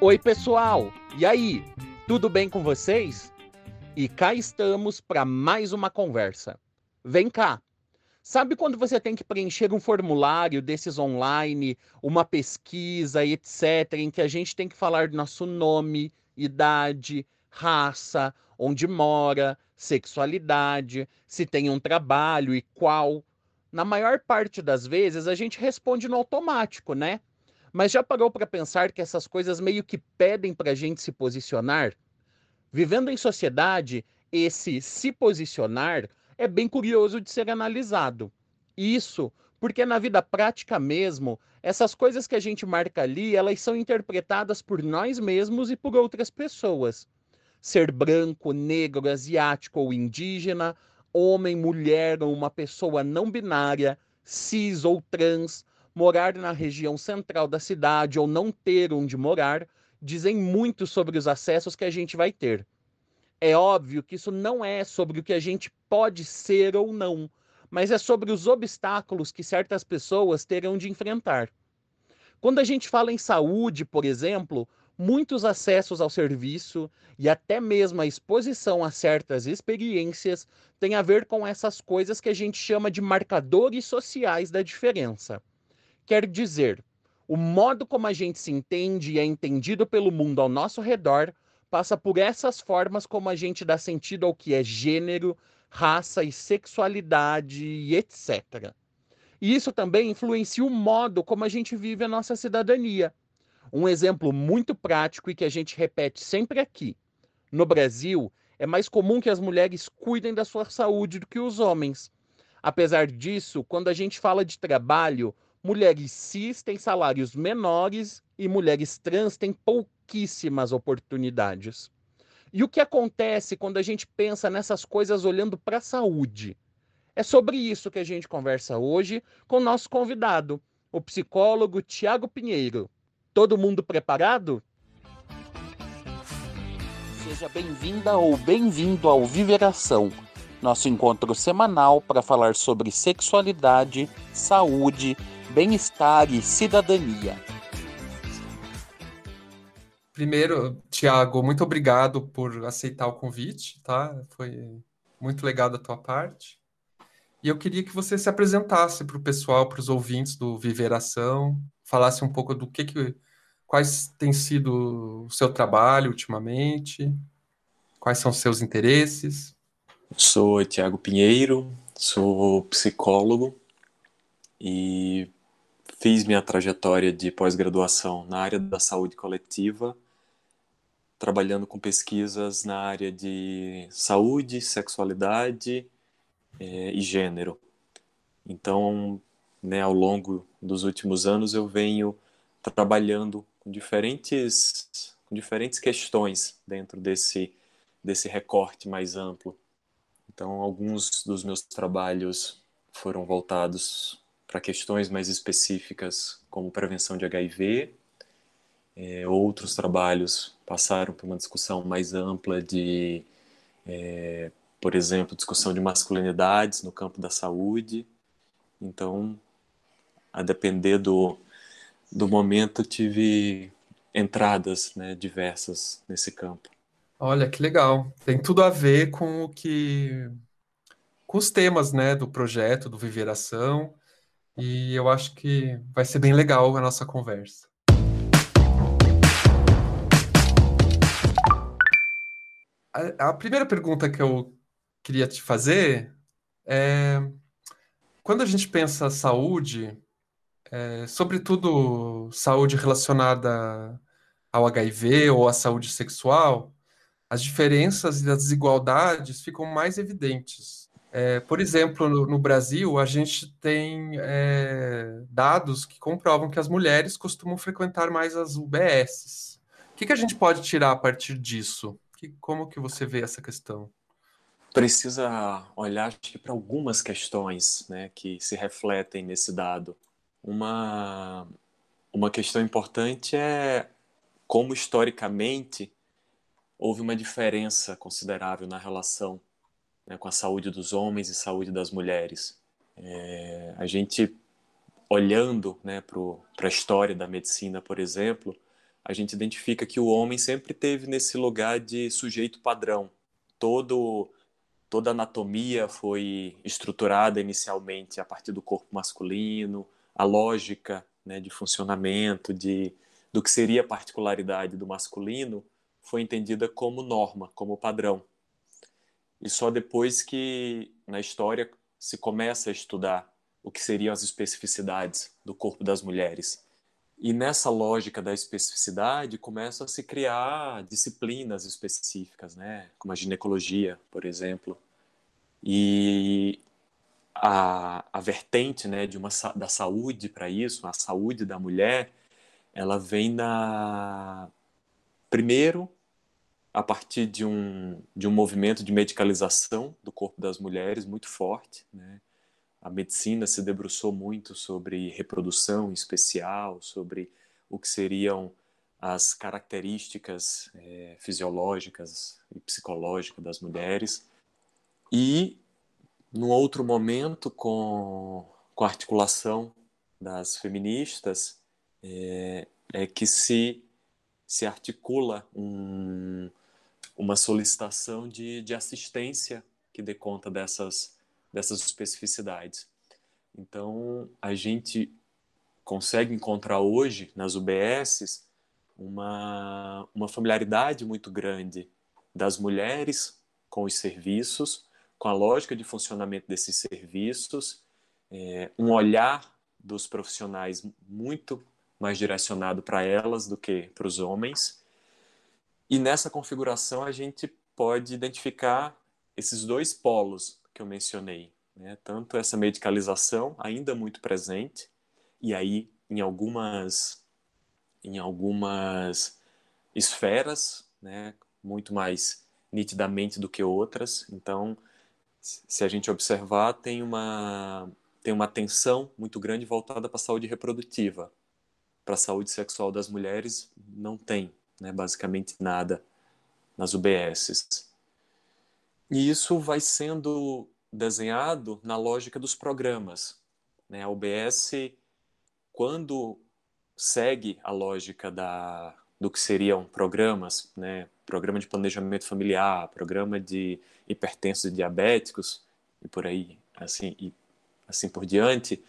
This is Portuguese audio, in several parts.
Oi, pessoal! E aí, tudo bem com vocês? E cá estamos para mais uma conversa. Vem cá! Sabe quando você tem que preencher um formulário desses online, uma pesquisa, etc., em que a gente tem que falar do nosso nome, idade, raça, onde mora, sexualidade, se tem um trabalho e qual? Na maior parte das vezes a gente responde no automático, né? Mas já parou para pensar que essas coisas meio que pedem para a gente se posicionar? Vivendo em sociedade, esse se posicionar é bem curioso de ser analisado. Isso porque na vida prática mesmo, essas coisas que a gente marca ali, elas são interpretadas por nós mesmos e por outras pessoas. Ser branco, negro, asiático ou indígena, homem, mulher ou uma pessoa não binária, cis ou trans, morar na região central da cidade ou não ter onde morar, dizem muito sobre os acessos que a gente vai ter. É óbvio que isso não é sobre o que a gente pode ser ou não, mas é sobre os obstáculos que certas pessoas terão de enfrentar. Quando a gente fala em saúde, por exemplo, muitos acessos ao serviço e até mesmo a exposição a certas experiências tem a ver com essas coisas que a gente chama de marcadores sociais da diferença. Quer dizer, o modo como a gente se entende e é entendido pelo mundo ao nosso redor passa por essas formas como a gente dá sentido ao que é gênero, raça e sexualidade e etc. E isso também influencia o modo como a gente vive a nossa cidadania. Um exemplo muito prático e que a gente repete sempre aqui. No Brasil, é mais comum que as mulheres cuidem da sua saúde do que os homens. Apesar disso, quando a gente fala de trabalho, mulheres cis têm salários menores e mulheres trans têm pouquíssimas oportunidades. E o que acontece quando a gente pensa nessas coisas olhando para a saúde? É sobre isso que a gente conversa hoje com o nosso convidado, o psicólogo Tiago Pinheiro. Todo mundo preparado? Seja bem-vinda ou bem-vindo ao Viveração nosso encontro semanal para falar sobre sexualidade, saúde, bem-estar e cidadania. Primeiro, Tiago, muito obrigado por aceitar o convite, tá? Foi muito legal da tua parte. E eu queria que você se apresentasse para o pessoal, para os ouvintes do Viveração, falasse um pouco do que, que quais tem sido o seu trabalho ultimamente, quais são os seus interesses. Sou Tiago Pinheiro, sou psicólogo e fiz minha trajetória de pós-graduação na área da saúde coletiva, trabalhando com pesquisas na área de saúde, sexualidade é, e gênero. Então, né, ao longo dos últimos anos, eu venho trabalhando diferentes, com diferentes questões dentro desse, desse recorte mais amplo então, alguns dos meus trabalhos foram voltados para questões mais específicas, como prevenção de HIV. É, outros trabalhos passaram por uma discussão mais ampla de, é, por exemplo, discussão de masculinidades no campo da saúde. Então, a depender do, do momento, tive entradas né, diversas nesse campo. Olha, que legal. Tem tudo a ver com o que com os temas, né, do projeto, do Viveração, e eu acho que vai ser bem legal a nossa conversa. A, a primeira pergunta que eu queria te fazer é quando a gente pensa saúde, é, sobretudo saúde relacionada ao HIV ou à saúde sexual, as diferenças e as desigualdades ficam mais evidentes. É, por exemplo, no, no, Brasil, a gente tem é, dados que comprovam que as mulheres costumam frequentar mais as UBSs. O que, que a gente pode tirar a partir disso? Que, como que você vê essa questão? Precisa olhar para algumas questões né, que se refletem nesse dado. Uma, uma questão importante é como historicamente houve uma diferença considerável na relação né, com a saúde dos homens e saúde das mulheres. É, a gente, olhando né, para a história da medicina, por exemplo, a gente identifica que o homem sempre teve nesse lugar de sujeito padrão. Todo, toda a anatomia foi estruturada inicialmente a partir do corpo masculino, a lógica né, de funcionamento, de, do que seria a particularidade do masculino, foi entendida como norma, como padrão. E só depois que na história se começa a estudar o que seriam as especificidades do corpo das mulheres. E nessa lógica da especificidade começam a se criar disciplinas específicas, né, como a ginecologia, por exemplo. E a, a vertente, né, de uma da saúde para isso, a saúde da mulher, ela vem na primeiro a partir de um, de um movimento de medicalização do corpo das mulheres muito forte. Né? A medicina se debruçou muito sobre reprodução especial, sobre o que seriam as características é, fisiológicas e psicológicas das mulheres. E, num outro momento, com, com a articulação das feministas, é, é que se, se articula um, uma solicitação de, de assistência que dê conta dessas, dessas especificidades. Então, a gente consegue encontrar hoje nas UBSs uma, uma familiaridade muito grande das mulheres com os serviços, com a lógica de funcionamento desses serviços, é, um olhar dos profissionais muito mais direcionado para elas do que para os homens, e nessa configuração a gente pode identificar esses dois polos que eu mencionei, né? tanto essa medicalização ainda muito presente e aí em algumas em algumas esferas, né, muito mais nitidamente do que outras. Então, se a gente observar, tem uma tem uma atenção muito grande voltada para a saúde reprodutiva. Para a saúde sexual das mulheres não tem né, basicamente nada nas UBSs. E isso vai sendo desenhado na lógica dos programas. Né? A UBS, quando segue a lógica da, do que seriam programas, né? programa de planejamento familiar, programa de hipertensos e diabéticos, e por aí, assim, e assim por diante,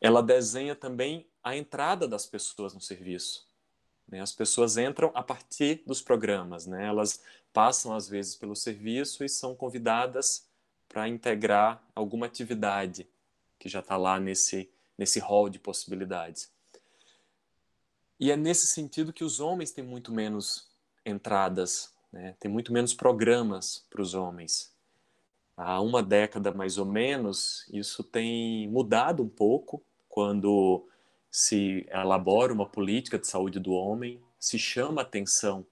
ela desenha também a entrada das pessoas no serviço. Né? As pessoas entram a partir dos programas, né? elas passam às vezes pelo serviço e são convidadas para integrar alguma atividade que já está lá nesse, nesse hall de possibilidades. E é nesse sentido que os homens têm muito menos entradas, né? tem muito menos programas para os homens. Há uma década mais ou menos, isso tem mudado um pouco, quando se elabora uma política de saúde do homem, se chama atenção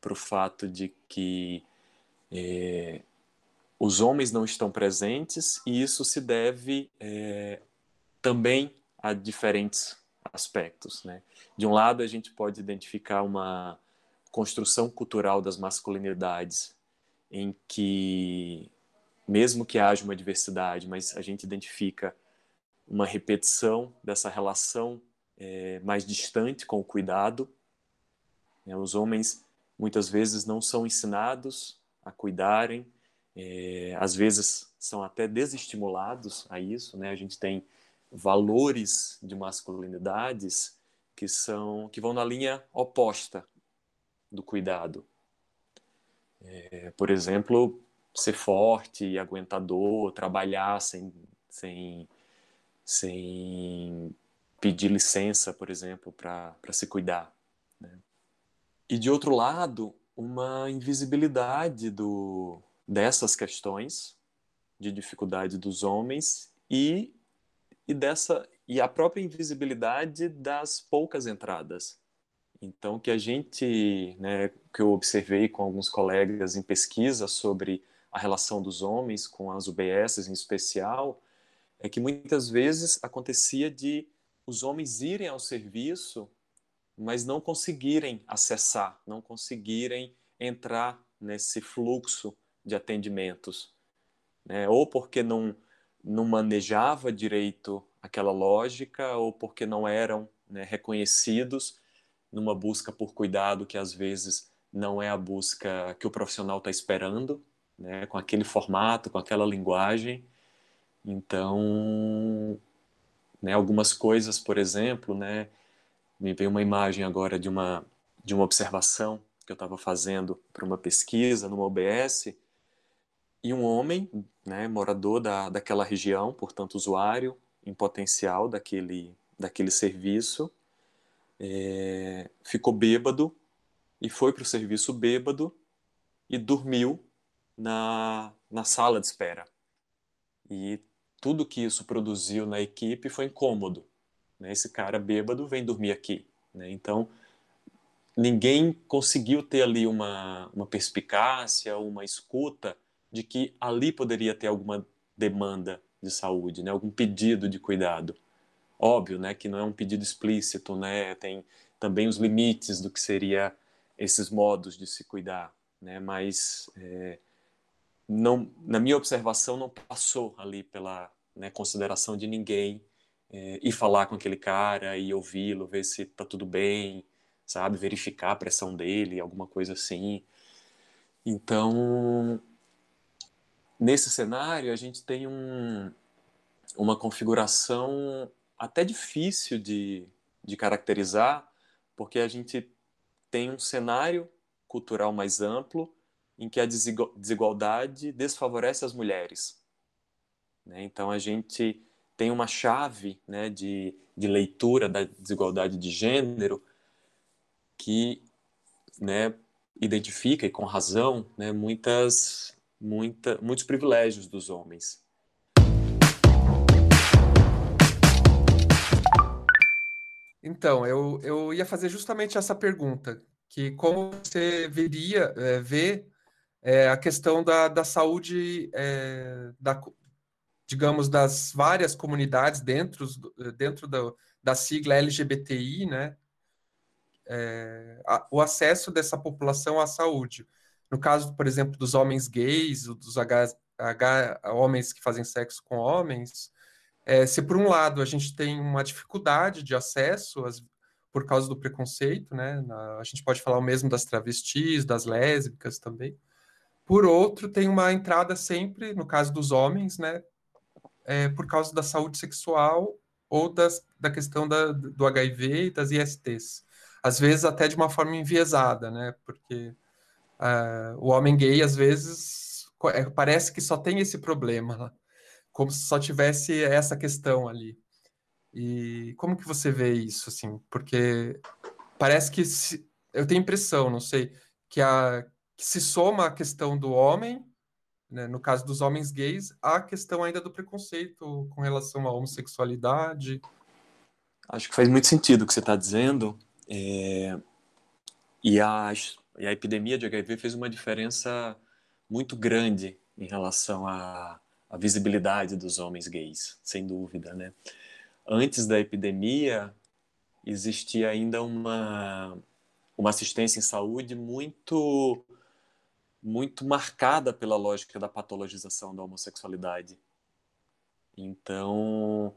para o fato de que é, os homens não estão presentes e isso se deve é, também a diferentes aspectos. Né? De um lado, a gente pode identificar uma construção cultural das masculinidades, em que, mesmo que haja uma diversidade, mas a gente identifica uma repetição dessa relação é, mais distante com o cuidado. É, os homens muitas vezes não são ensinados a cuidarem, é, às vezes são até desestimulados a isso. Né? A gente tem valores de masculinidades que são que vão na linha oposta do cuidado. É, por exemplo, ser forte, aguentador, trabalhar sem, sem sem pedir licença, por exemplo, para se cuidar. Né? E de outro lado, uma invisibilidade do, dessas questões de dificuldade dos homens e, e dessa e a própria invisibilidade das poucas entradas. Então, que a gente, né, que eu observei com alguns colegas em pesquisa sobre a relação dos homens com as UBSs em especial, é que muitas vezes acontecia de os homens irem ao serviço, mas não conseguirem acessar, não conseguirem entrar nesse fluxo de atendimentos, né? ou porque não, não manejava direito aquela lógica, ou porque não eram né, reconhecidos numa busca por cuidado que às vezes não é a busca que o profissional está esperando, né, com aquele formato, com aquela linguagem. Então, né, algumas coisas, por exemplo, né, me veio uma imagem agora de uma de uma observação que eu estava fazendo para uma pesquisa numa OBS e um homem, né, morador da, daquela região, portanto usuário em potencial daquele daquele serviço, é, ficou bêbado e foi para o serviço bêbado e dormiu na, na sala de espera. E tudo que isso produziu na equipe foi incômodo. Né? Esse cara bêbado vem dormir aqui. Né? Então, ninguém conseguiu ter ali uma, uma perspicácia, uma escuta de que ali poderia ter alguma demanda de saúde, né? algum pedido de cuidado. Óbvio, né, que não é um pedido explícito, né? Tem também os limites do que seria esses modos de se cuidar, né? Mas é, não, na minha observação, não passou ali pela né, consideração de ninguém é, ir falar com aquele cara e ouvi-lo, ver se tá tudo bem, sabe, verificar a pressão dele, alguma coisa assim. Então, nesse cenário, a gente tem um, uma configuração até difícil de, de caracterizar, porque a gente tem um cenário cultural mais amplo em que a desigualdade desfavorece as mulheres. Né? Então a gente tem uma chave né, de, de leitura da desigualdade de gênero que né, identifica, e com razão, né, muitas, muita, muitos privilégios dos homens. Então, eu, eu ia fazer justamente essa pergunta, que como você veria, é, vê é, a questão da, da saúde, é, da, digamos, das várias comunidades dentro, dentro da, da sigla LGBTI, né? É, a, o acesso dessa população à saúde. No caso, por exemplo, dos homens gays, dos H, H, homens que fazem sexo com homens, é, se por um lado a gente tem uma dificuldade de acesso as, por causa do preconceito, né? Na, a gente pode falar o mesmo das travestis, das lésbicas também. Por outro, tem uma entrada sempre, no caso dos homens, né? É, por causa da saúde sexual ou das, da questão da, do HIV e das ISTs. Às vezes até de uma forma enviesada, né? Porque uh, o homem gay, às vezes, é, parece que só tem esse problema como se só tivesse essa questão ali. E como que você vê isso, assim? Porque parece que se, eu tenho impressão, não sei, que, a, que se soma a questão do homem, né, no caso dos homens gays, a questão ainda do preconceito com relação à homossexualidade. Acho que faz muito sentido o que você está dizendo. É... E, a, e a epidemia de HIV fez uma diferença muito grande em relação a a visibilidade dos homens gays, sem dúvida, né? Antes da epidemia, existia ainda uma, uma assistência em saúde muito muito marcada pela lógica da patologização da homossexualidade. Então,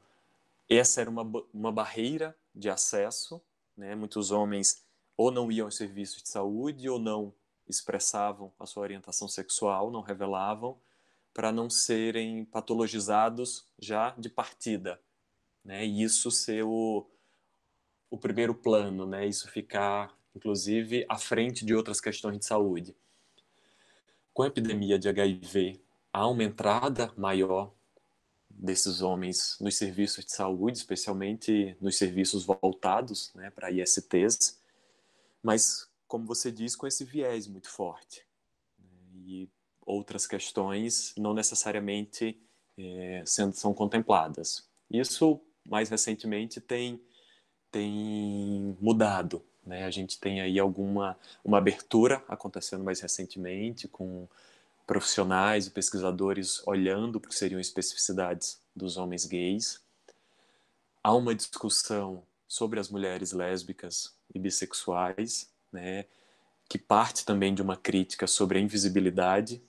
essa era uma, uma barreira de acesso, né? Muitos homens ou não iam aos serviços de saúde ou não expressavam a sua orientação sexual, não revelavam, para não serem patologizados já de partida, né? E isso ser o, o primeiro plano, né? Isso ficar, inclusive, à frente de outras questões de saúde. Com a epidemia de HIV, há uma entrada maior desses homens nos serviços de saúde, especialmente nos serviços voltados né, para ISTs, mas, como você diz, com esse viés muito forte. E outras questões não necessariamente é, sendo, são contempladas. Isso, mais recentemente, tem, tem mudado. Né? A gente tem aí alguma uma abertura acontecendo mais recentemente, com profissionais e pesquisadores olhando para o que seriam especificidades dos homens gays. Há uma discussão sobre as mulheres lésbicas e bissexuais, né, que parte também de uma crítica sobre a invisibilidade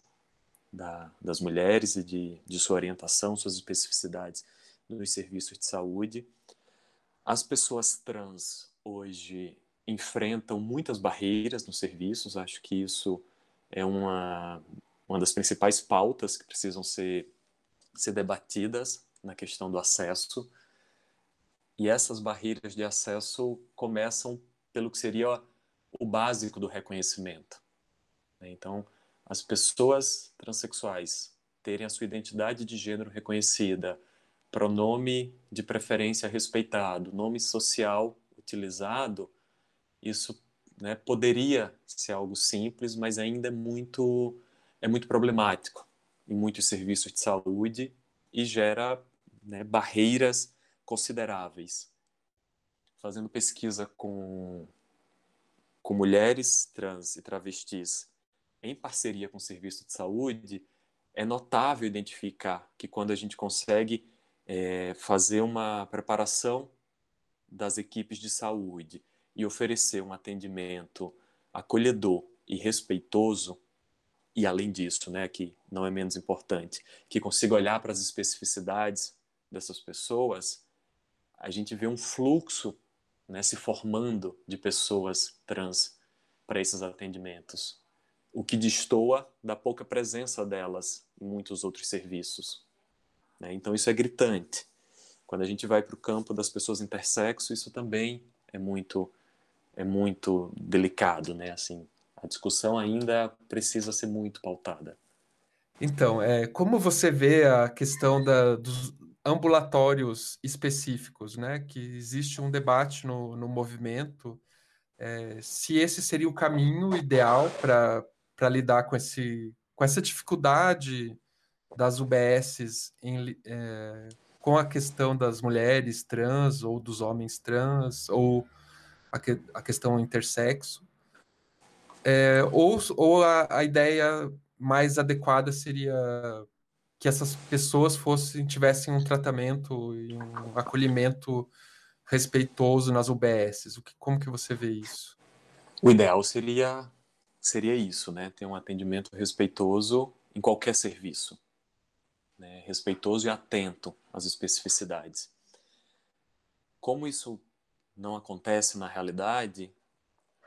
da, das mulheres e de, de sua orientação, suas especificidades nos serviços de saúde. As pessoas trans hoje enfrentam muitas barreiras nos serviços, acho que isso é uma, uma das principais pautas que precisam ser, ser debatidas na questão do acesso. E essas barreiras de acesso começam pelo que seria o básico do reconhecimento. Né? Então, as pessoas transexuais terem a sua identidade de gênero reconhecida, pronome de preferência respeitado, nome social utilizado, isso né, poderia ser algo simples, mas ainda é muito é muito problemático em muitos serviços de saúde e gera né, barreiras consideráveis. Fazendo pesquisa com, com mulheres trans e travestis em parceria com o serviço de saúde, é notável identificar que quando a gente consegue é, fazer uma preparação das equipes de saúde e oferecer um atendimento acolhedor e respeitoso, e além disso, né, que não é menos importante, que consiga olhar para as especificidades dessas pessoas, a gente vê um fluxo né, se formando de pessoas trans para esses atendimentos, o que destoa da pouca presença delas em muitos outros serviços. Né? Então isso é gritante. Quando a gente vai para o campo das pessoas intersexo, isso também é muito é muito delicado, né? Assim, a discussão ainda precisa ser muito pautada. Então, é, como você vê a questão da, dos ambulatórios específicos, né? Que existe um debate no, no movimento é, se esse seria o caminho ideal para lidar com, esse, com essa dificuldade das UBSs em, é, com a questão das mulheres trans ou dos homens trans ou a, que, a questão intersexo. É, ou ou a, a ideia mais adequada seria que essas pessoas fossem tivessem um tratamento e um acolhimento respeitoso nas UBSs. O que, como que você vê isso? O ideal seria seria isso, né? Ter um atendimento respeitoso em qualquer serviço, né? respeitoso e atento às especificidades. Como isso não acontece na realidade,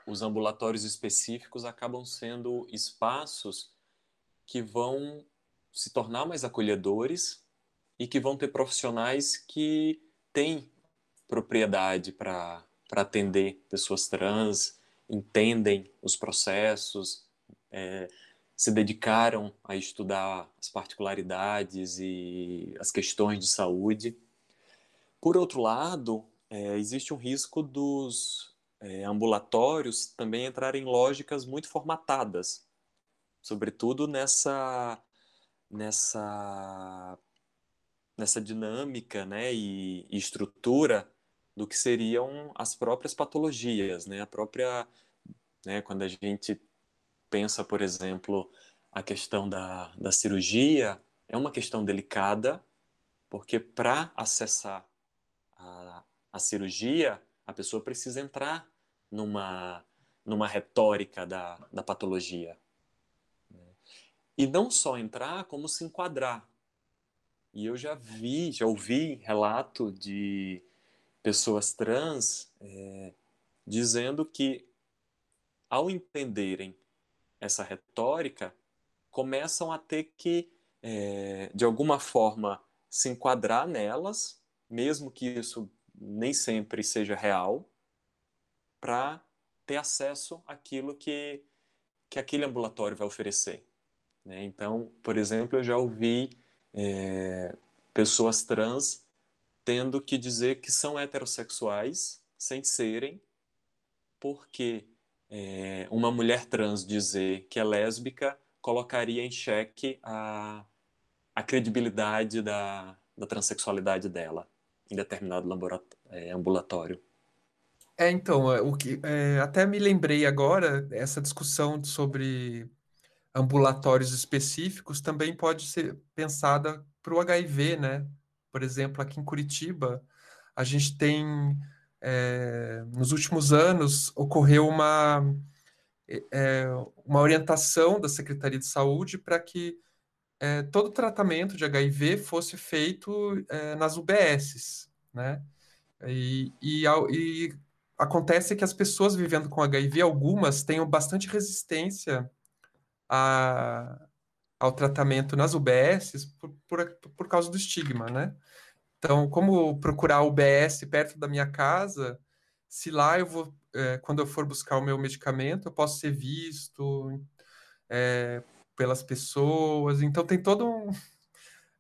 os ambulatórios específicos acabam sendo espaços que vão se tornar mais acolhedores e que vão ter profissionais que têm propriedade para atender pessoas trans, entendem os processos, é, se dedicaram a estudar as particularidades e as questões de saúde. Por outro lado, é, existe um risco dos é, ambulatórios também entrar em lógicas muito formatadas, sobretudo nessa nessa nessa dinâmica, né, e, e estrutura do que seriam as próprias patologias, né, a própria, né, quando a gente pensa, por exemplo, a questão da, da cirurgia, é uma questão delicada, porque para acessar a, a cirurgia, a pessoa precisa entrar numa, numa retórica da, da patologia. E não só entrar, como se enquadrar. E eu já vi, já ouvi relato de pessoas trans é, dizendo que, ao entenderem essa retórica, começam a ter que, é, de alguma forma, se enquadrar nelas, mesmo que isso nem sempre seja real, para ter acesso àquilo que, que aquele ambulatório vai oferecer. Né? Então, por exemplo, eu já ouvi é, pessoas trans tendo que dizer que são heterossexuais sem serem, porque é, uma mulher trans dizer que é lésbica colocaria em xeque a, a credibilidade da, da transexualidade dela em determinado é, ambulatório. É, então, é, o que é, até me lembrei agora, essa discussão sobre ambulatórios específicos também pode ser pensada para o HIV, né? Por exemplo, aqui em Curitiba, a gente tem, é, nos últimos anos, ocorreu uma, é, uma orientação da Secretaria de Saúde para que é, todo tratamento de HIV fosse feito nas UBSs, né? E, e, e, acontece que as pessoas vivendo com HIV, algumas tenham bastante resistência a, ao tratamento nas UBSs por, por, por causa do estigma, né? Então, como procurar UBS perto da minha casa, se lá eu vou, é, quando eu for buscar o meu medicamento, eu posso ser visto é, pelas pessoas. Então, tem todo um.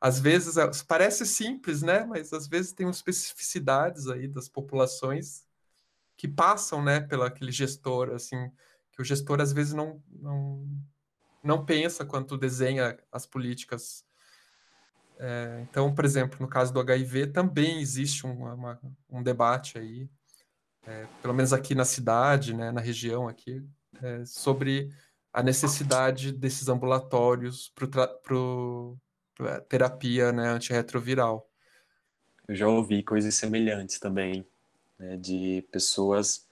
Às vezes, é, parece simples, né? Mas às vezes tem especificidades aí das populações que passam, né, pelo aquele gestor, assim, que o gestor às vezes não, não, não pensa quando desenha as políticas. É, então, por exemplo, no caso do HIV, também existe um, uma, um debate aí é, pelo menos aqui na cidade, né, na região aqui, é, sobre a necessidade desses ambulatórios para terapia né, antirretroviral. Eu já ouvi coisas semelhantes também, né, de pessoas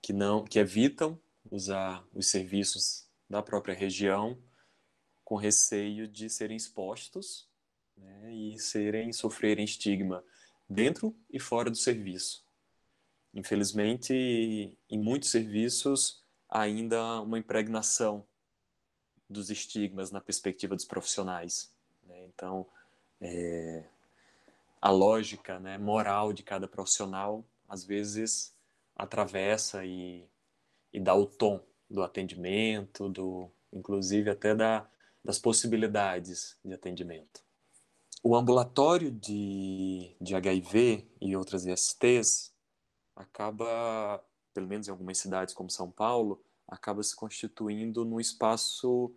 que não que evitam usar os serviços da própria região com receio de serem expostos né, e serem sofrerem estigma dentro e fora do serviço. Infelizmente, em muitos serviços, ainda uma impregnação dos estigmas na perspectiva dos profissionais. Né? Então, é, a lógica né, moral de cada profissional, às vezes, atravessa e, e dá o tom do atendimento, do, inclusive até da, das possibilidades de atendimento. O ambulatório de, de HIV e outras ISTs acaba, pelo menos em algumas cidades como São Paulo, acaba se constituindo num espaço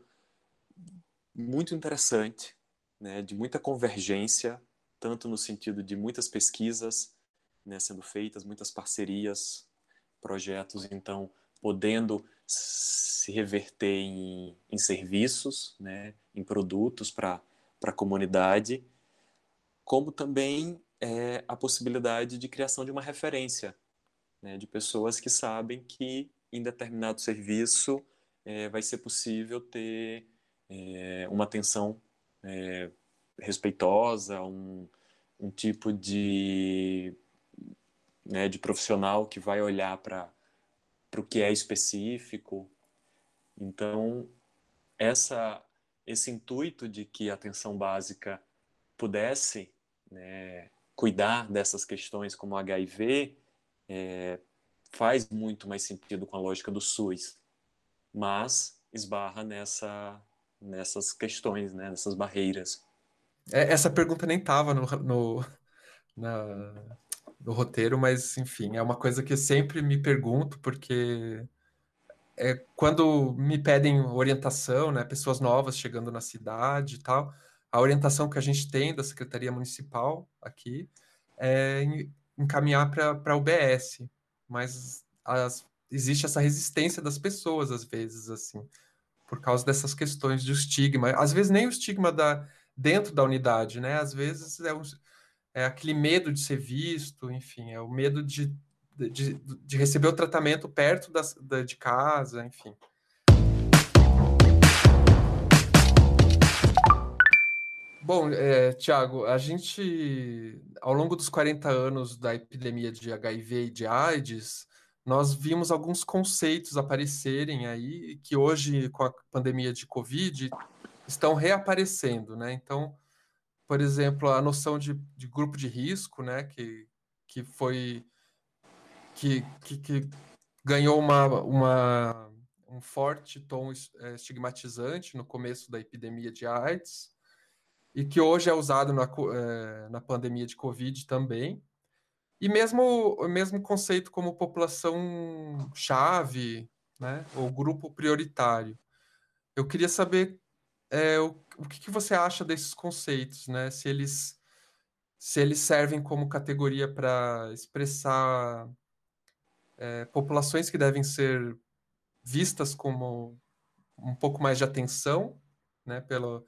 muito interessante, né, de muita convergência, tanto no sentido de muitas pesquisas né, sendo feitas, muitas parcerias, projetos, então, podendo se reverter em, em serviços, né, em produtos para a comunidade, como também é, a possibilidade de criação de uma referência né, de pessoas que sabem que em determinado serviço é, vai ser possível ter é, uma atenção é, respeitosa, um, um tipo de, né, de profissional que vai olhar para o que é específico. Então, essa, esse intuito de que a atenção básica pudesse né, cuidar dessas questões como HIV é, faz muito mais sentido com a lógica do SUS, mas esbarra nessa, nessas questões, né, nessas barreiras. É, essa pergunta nem estava no, no, na, no roteiro, mas enfim, é uma coisa que eu sempre me pergunto, porque é, quando me pedem orientação, né, pessoas novas chegando na cidade e tal, a orientação que a gente tem da Secretaria Municipal aqui é encaminhar para a UBS, mas as, existe essa resistência das pessoas, às vezes, assim, por causa dessas questões de estigma. Às vezes nem o estigma da, dentro da unidade, né? Às vezes é, um, é aquele medo de ser visto, enfim, é o medo de, de, de receber o tratamento perto das, da, de casa, enfim. Bom, é, Tiago, a gente, ao longo dos 40 anos da epidemia de HIV e de AIDS, nós vimos alguns conceitos aparecerem aí que hoje, com a pandemia de Covid, estão reaparecendo, né? Então, por exemplo, a noção de, de grupo de risco, né, que, que foi que, que, que ganhou uma, uma, um forte tom é, estigmatizante no começo da epidemia de AIDS e que hoje é usado na, é, na pandemia de Covid também. E mesmo o mesmo conceito como população chave, né, ou grupo prioritário. Eu queria saber é, o, o que, que, você acha desses conceitos, né? Se eles se eles servem como categoria para expressar é, populações que devem ser vistas como um pouco mais de atenção, né, pelo,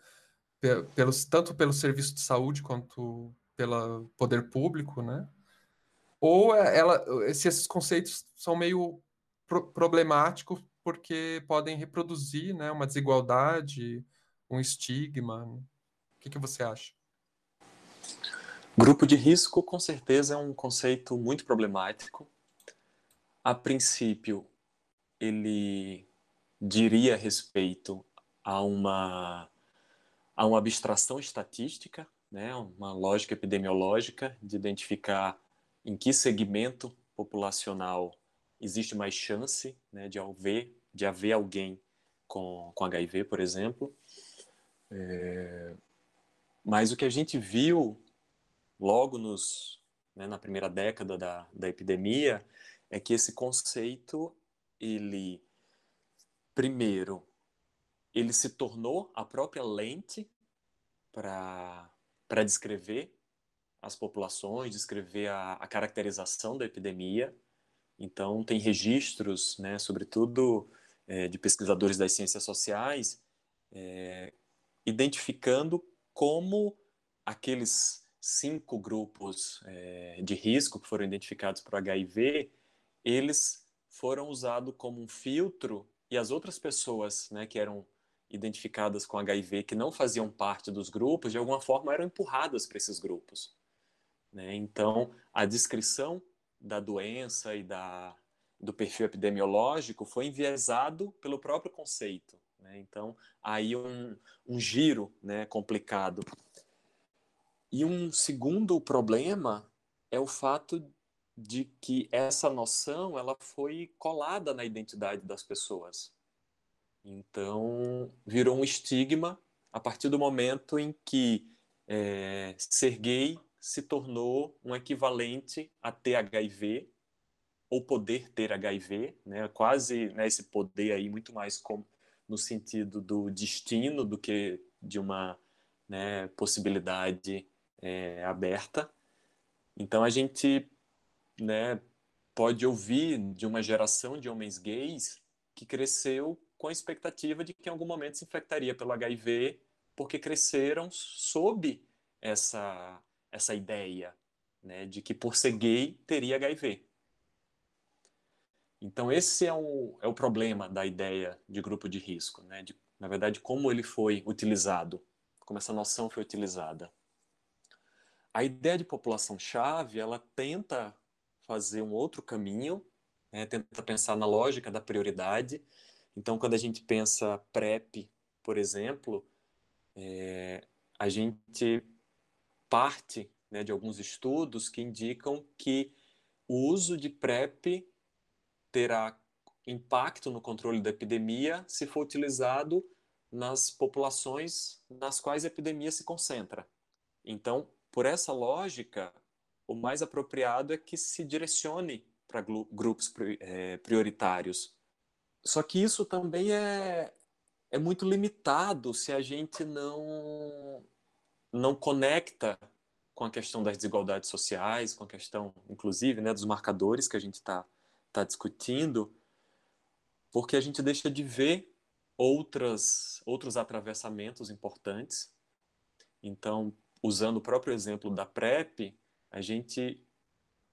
pelos, tanto pelo serviço de saúde quanto pelo poder público, né? Ou é, ela, se esses conceitos são meio pro, problemáticos porque podem reproduzir, né, uma desigualdade, um estigma? O que, que você acha? Grupo de risco, com certeza, é um conceito muito problemático. A princípio, ele diria respeito a uma, a uma abstração estatística, né, uma lógica epidemiológica de identificar em que segmento populacional existe mais chance né, de, haver, de haver alguém com, com HIV, por exemplo. É, mas o que a gente viu logo nos, né, na primeira década da, da epidemia é que esse conceito, ele, primeiro, ele se tornou a própria lente para descrever as populações, descrever a, a caracterização da epidemia. Então, tem registros, né, sobretudo é, de pesquisadores das ciências sociais, é, identificando como aqueles cinco grupos é, de risco que foram identificados para o HIV, eles foram usados como um filtro e as outras pessoas né, que eram identificadas com HIV, que não faziam parte dos grupos, de alguma forma eram empurradas para esses grupos. Né? Então, a descrição da doença e da, do perfil epidemiológico foi enviesado pelo próprio conceito. Né? Então, aí um, um giro né, complicado. E um segundo problema é o fato de que essa noção ela foi colada na identidade das pessoas. Então, virou um estigma a partir do momento em que é, ser gay se tornou um equivalente a ter HIV ou poder ter HIV, né? Quase né, esse poder aí muito mais como no sentido do destino do que de uma né, possibilidade é, aberta. Então a gente né, pode ouvir de uma geração de homens gays que cresceu com a expectativa de que em algum momento se infectaria pelo HIV, porque cresceram sob essa essa ideia né, de que por ser gay teria HIV. Então esse é o, é o problema da ideia de grupo de risco, né, de, na verdade como ele foi utilizado, como essa noção foi utilizada. A ideia de população-chave, ela tenta fazer um outro caminho, né, tenta pensar na lógica da prioridade. Então, quando a gente pensa PrEP, por exemplo, é, a gente parte né, de alguns estudos que indicam que o uso de PrEP terá impacto no controle da epidemia se for utilizado nas populações nas quais a epidemia se concentra. Então, por essa lógica, o mais apropriado é que se direcione para grupos é, prioritários. Só que isso também é, é muito limitado se a gente não não conecta com a questão das desigualdades sociais, com a questão, inclusive, né, dos marcadores que a gente está tá discutindo, porque a gente deixa de ver outras, outros atravessamentos importantes. Então, usando o próprio exemplo da PrEP, a gente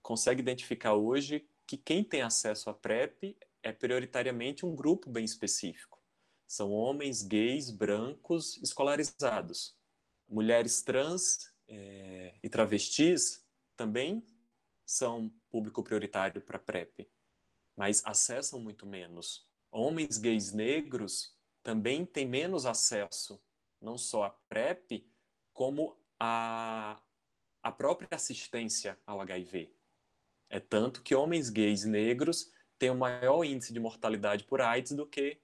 consegue identificar hoje que quem tem acesso à PrEP é prioritariamente um grupo bem específico. São homens gays, brancos, escolarizados mulheres trans é, e travestis também são público prioritário para PrEP, mas acessam muito menos. Homens gays negros também têm menos acesso, não só à PrEP, como a, a própria assistência ao HIV. É tanto que homens gays negros têm um maior índice de mortalidade por AIDS do que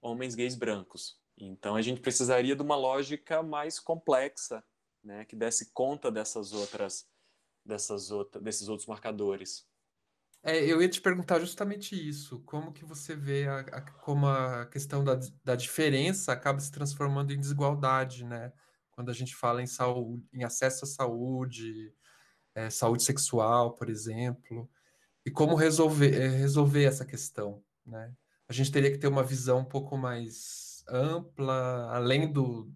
homens gays brancos. Então a gente precisaria de uma lógica mais complexa, né, que desse conta dessas outras, dessas outras, desses outros marcadores. É, eu ia te perguntar justamente isso, como que você vê a, a, como a questão da, da diferença acaba se transformando em desigualdade, né? Quando a gente fala em saúde, em acesso à saúde, é, saúde sexual, por exemplo, e como resolver, é, resolver essa questão, né? A gente teria que ter uma visão um pouco mais ampla, além do,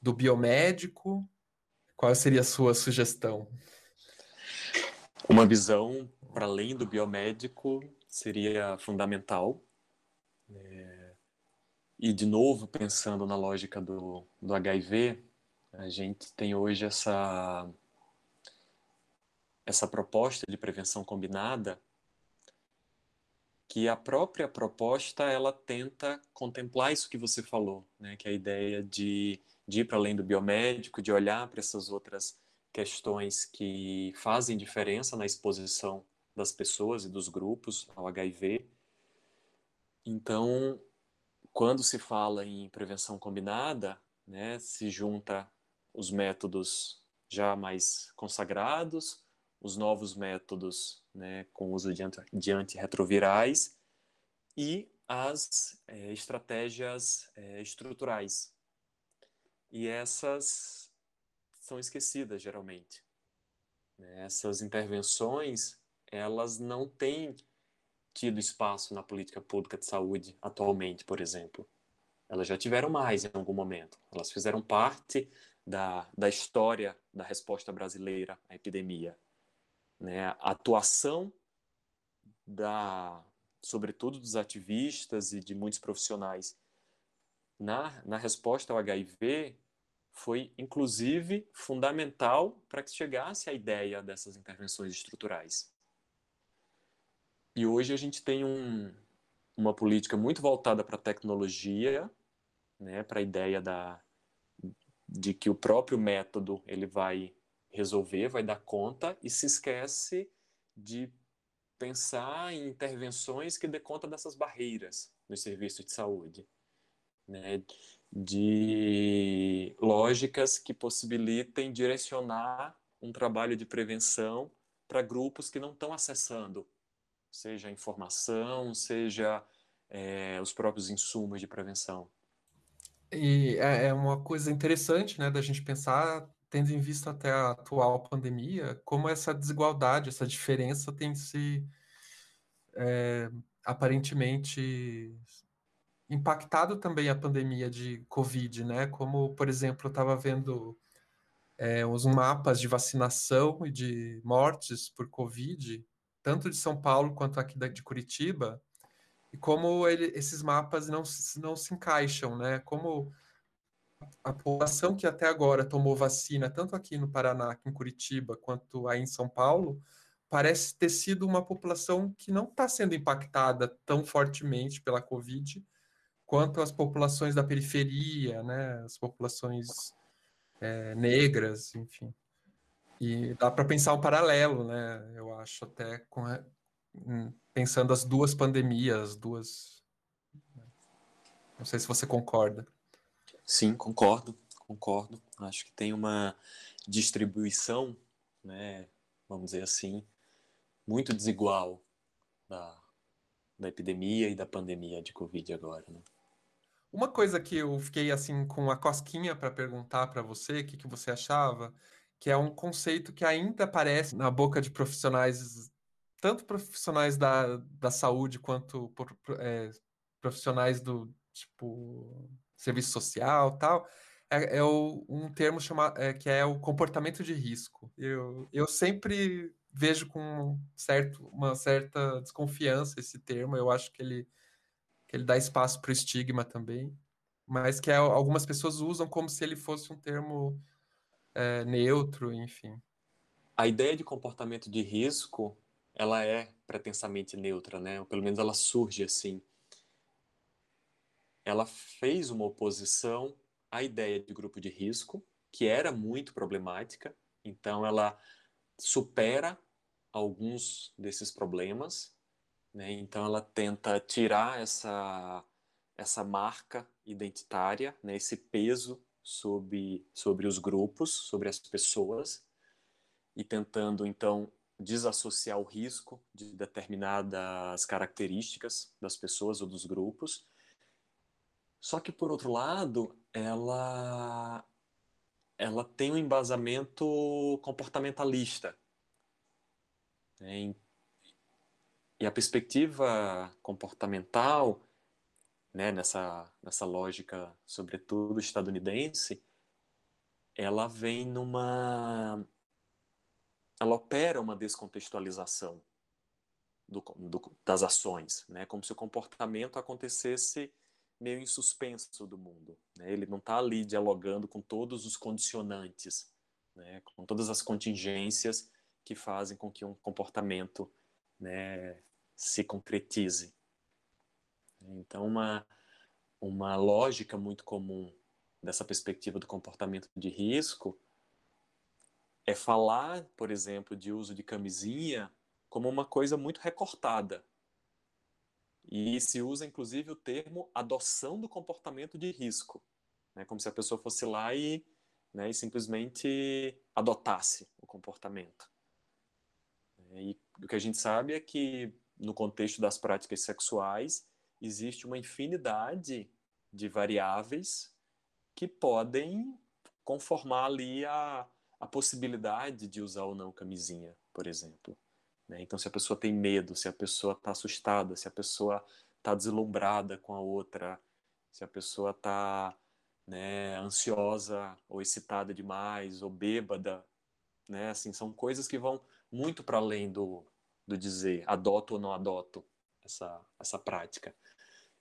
do biomédico? Qual seria a sua sugestão? Uma visão para além do biomédico seria fundamental. É... E, de novo, pensando na lógica do, do HIV, a gente tem hoje essa, essa proposta de prevenção combinada que a própria proposta ela tenta contemplar isso que você falou, né? que é a ideia de, de ir para além do biomédico, de olhar para essas outras questões que fazem diferença na exposição das pessoas e dos grupos ao HIV. Então, quando se fala em prevenção combinada, né, se junta os métodos já mais consagrados, os novos métodos né, com uso de, anti, de antirretrovirais e as é, estratégias é, estruturais. E essas são esquecidas geralmente. Né? Essas intervenções, elas não têm tido espaço na política pública de saúde atualmente, por exemplo. Elas já tiveram mais em algum momento. Elas fizeram parte da, da história da resposta brasileira à epidemia né, a atuação da, sobretudo dos ativistas e de muitos profissionais na, na resposta ao HIV foi inclusive fundamental para que chegasse a ideia dessas intervenções estruturais. E hoje a gente tem um, uma política muito voltada para a tecnologia, né, para a ideia da, de que o próprio método ele vai resolver, vai dar conta e se esquece de pensar em intervenções que dê conta dessas barreiras no serviço de saúde, né? de lógicas que possibilitem direcionar um trabalho de prevenção para grupos que não estão acessando, seja informação, seja é, os próprios insumos de prevenção. E é, é uma coisa interessante, né, da gente pensar tendo em vista até a atual pandemia, como essa desigualdade, essa diferença tem se é, aparentemente impactado também a pandemia de Covid, né? Como, por exemplo, eu estava vendo é, os mapas de vacinação e de mortes por Covid, tanto de São Paulo quanto aqui de Curitiba, e como ele, esses mapas não, não se encaixam, né? Como a população que até agora tomou vacina, tanto aqui no Paraná, aqui em Curitiba, quanto aí em São Paulo, parece ter sido uma população que não está sendo impactada tão fortemente pela Covid quanto as populações da periferia, né, as populações é, negras, enfim. E dá para pensar um paralelo, né, eu acho, até com, pensando as duas pandemias, as duas. Né. Não sei se você concorda. Sim, concordo, concordo. Acho que tem uma distribuição, né, vamos dizer assim, muito desigual da, da epidemia e da pandemia de Covid agora, né? Uma coisa que eu fiquei assim com a cosquinha para perguntar para você, o que, que você achava, que é um conceito que ainda aparece na boca de profissionais, tanto profissionais da, da saúde quanto é, profissionais do tipo serviço social tal, é, é o, um termo chama, é, que é o comportamento de risco. Eu, eu sempre vejo com certo, uma certa desconfiança esse termo, eu acho que ele, que ele dá espaço para o estigma também, mas que é, algumas pessoas usam como se ele fosse um termo é, neutro, enfim. A ideia de comportamento de risco, ela é pretensamente neutra, né? Ou pelo menos ela surge assim ela fez uma oposição à ideia de grupo de risco, que era muito problemática, então ela supera alguns desses problemas, né? então ela tenta tirar essa, essa marca identitária, né? esse peso sobre, sobre os grupos, sobre as pessoas, e tentando então desassociar o risco de determinadas características das pessoas ou dos grupos só que, por outro lado, ela, ela tem um embasamento comportamentalista. Né? E a perspectiva comportamental, né, nessa, nessa lógica, sobretudo estadunidense, ela vem numa. Ela opera uma descontextualização do, do, das ações, né? como se o comportamento acontecesse meio em suspenso do mundo. Né? Ele não está ali dialogando com todos os condicionantes, né? com todas as contingências que fazem com que um comportamento né, se concretize. Então, uma, uma lógica muito comum dessa perspectiva do comportamento de risco é falar, por exemplo, de uso de camisinha como uma coisa muito recortada. E se usa, inclusive, o termo adoção do comportamento de risco, né? como se a pessoa fosse lá e, né, e simplesmente adotasse o comportamento. E o que a gente sabe é que, no contexto das práticas sexuais, existe uma infinidade de variáveis que podem conformar ali a, a possibilidade de usar ou não camisinha, por exemplo. Né? Então, se a pessoa tem medo, se a pessoa está assustada, se a pessoa está deslumbrada com a outra, se a pessoa está né, ansiosa ou excitada demais ou bêbada, né? Assim, são coisas que vão muito para além do, do dizer adoto ou não adoto essa, essa prática.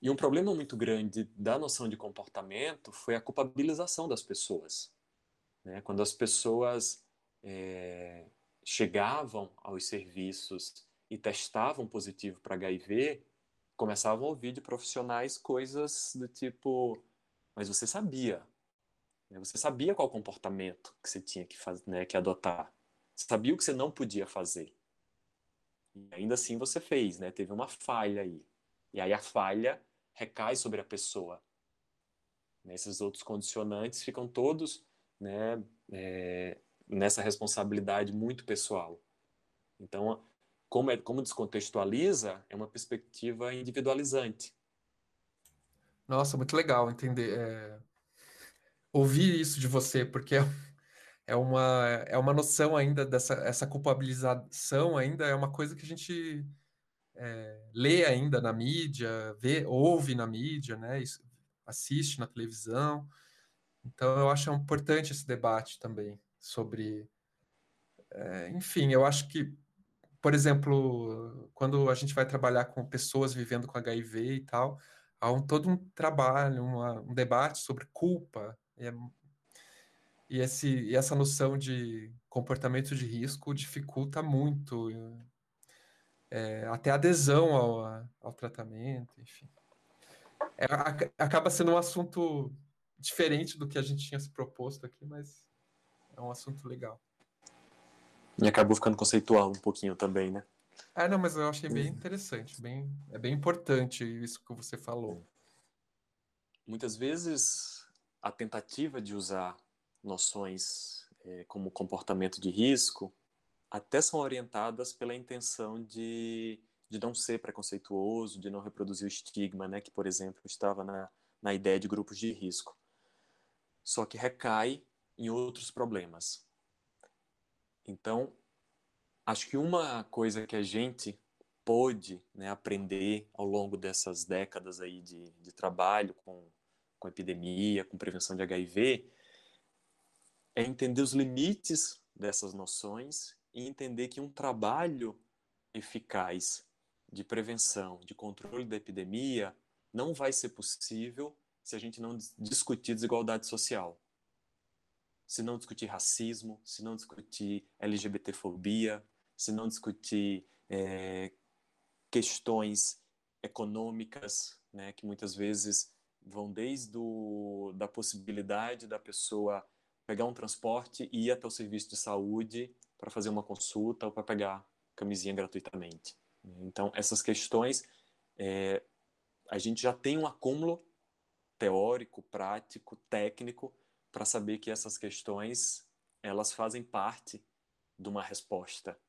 E um problema muito grande da noção de comportamento foi a culpabilização das pessoas. Né? Quando as pessoas é, chegavam aos serviços e testavam positivo para HIV, começavam a ouvir de profissionais coisas do tipo: mas você sabia? Né? Você sabia qual comportamento que você tinha que, fazer, né, que adotar. Você sabia o que você não podia fazer. E ainda assim você fez, né? Teve uma falha aí. E aí a falha recai sobre a pessoa. Esses outros condicionantes ficam todos né, é, nessa responsabilidade muito pessoal. Então, como, é, como descontextualiza, é uma perspectiva individualizante. Nossa, muito legal entender, é, ouvir isso de você, porque é, é, uma, é uma noção ainda dessa essa culpabilização ainda é uma coisa que a gente é, lê ainda na mídia, vê, ouve na mídia, né, assiste na televisão. Então, eu acho importante esse debate também sobre. É, enfim, eu acho que, por exemplo, quando a gente vai trabalhar com pessoas vivendo com HIV e tal, há um, todo um trabalho, uma, um debate sobre culpa. É, e, esse, e essa noção de comportamento de risco dificulta muito é, até adesão ao, ao tratamento, enfim. É, acaba sendo um assunto diferente do que a gente tinha se proposto aqui, mas é um assunto legal. E acabou ficando conceitual um pouquinho também, né? Ah, não, mas eu achei bem interessante, bem, é bem importante isso que você falou. Muitas vezes a tentativa de usar noções é, como comportamento de risco até são orientadas pela intenção de, de não ser preconceituoso, de não reproduzir o estigma, né, que, por exemplo, estava na, na ideia de grupos de risco. Só que recai em outros problemas. Então, acho que uma coisa que a gente pôde né, aprender ao longo dessas décadas aí de, de trabalho com, com epidemia, com prevenção de HIV, é entender os limites dessas noções e entender que um trabalho eficaz de prevenção, de controle da epidemia, não vai ser possível se a gente não discutir desigualdade social. Se não discutir racismo, se não discutir LGBTfobia, se não discutir é, questões econômicas, né, que muitas vezes vão desde o, da possibilidade da pessoa pegar um transporte e ir até o serviço de saúde para fazer uma consulta ou para pegar camisinha gratuitamente. Então, essas questões, é, a gente já tem um acúmulo teórico, prático, técnico, para saber que essas questões elas fazem parte de uma resposta.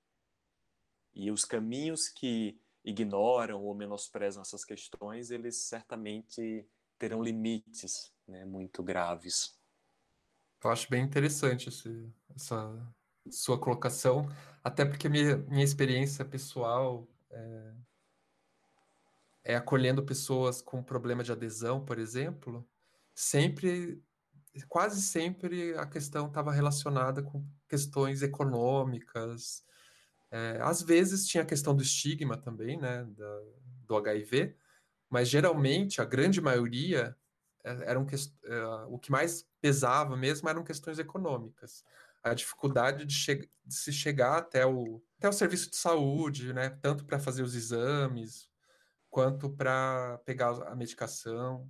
E os caminhos que ignoram ou menosprezam essas questões, eles certamente terão limites né, muito graves. Eu acho bem interessante esse, essa sua colocação, até porque minha, minha experiência pessoal é, é acolhendo pessoas com problema de adesão, por exemplo, sempre, quase sempre a questão estava relacionada com questões econômicas. É, às vezes tinha a questão do estigma também, né, da, do HIV, mas geralmente a grande maioria eram que, o que mais pesava mesmo eram questões econômicas. A dificuldade de, che de se chegar até o, até o serviço de saúde, né? tanto para fazer os exames, quanto para pegar a medicação.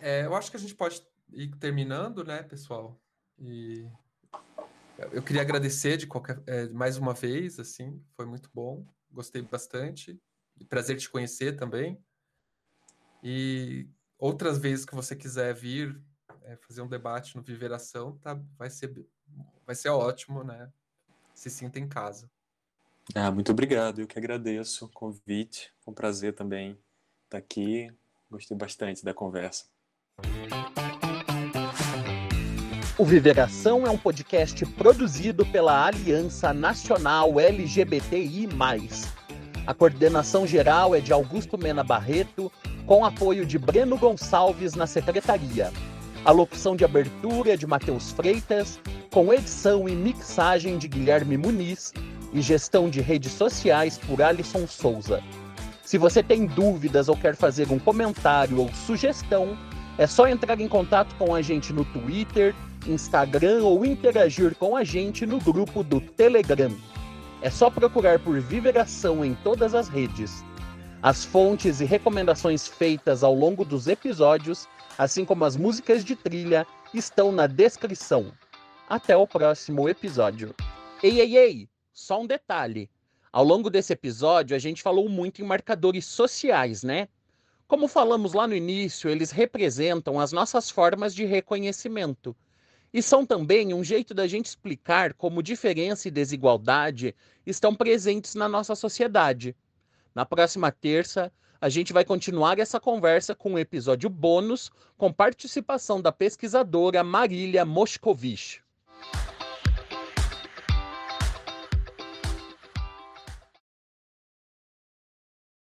É, eu acho que a gente pode ir terminando, né, pessoal? E eu queria agradecer de qualquer, é, mais uma vez, assim, foi muito bom, gostei bastante, prazer te conhecer também. E outras vezes que você quiser vir é, fazer um debate no Viveração, tá, vai ser vai ser ótimo, né? Se sinta em casa. Ah, muito obrigado, eu que agradeço o convite, foi um prazer também estar aqui, gostei bastante da conversa. O Viveração é um podcast produzido pela Aliança Nacional LGBTI+. A coordenação geral é de Augusto Mena Barreto, com apoio de Breno Gonçalves na secretaria. A locução de abertura é de Matheus Freitas, com edição e mixagem de Guilherme Muniz e gestão de redes sociais por Alisson Souza. Se você tem dúvidas ou quer fazer um comentário ou sugestão, é só entrar em contato com a gente no Twitter, Instagram ou interagir com a gente no grupo do Telegram. É só procurar por Viveração em todas as redes. As fontes e recomendações feitas ao longo dos episódios, assim como as músicas de trilha, estão na descrição. Até o próximo episódio. Ei, ei, ei! Só um detalhe. Ao longo desse episódio, a gente falou muito em marcadores sociais, né? Como falamos lá no início, eles representam as nossas formas de reconhecimento e são também um jeito da gente explicar como diferença e desigualdade estão presentes na nossa sociedade. Na próxima terça, a gente vai continuar essa conversa com um episódio bônus com participação da pesquisadora Marília Moscovich.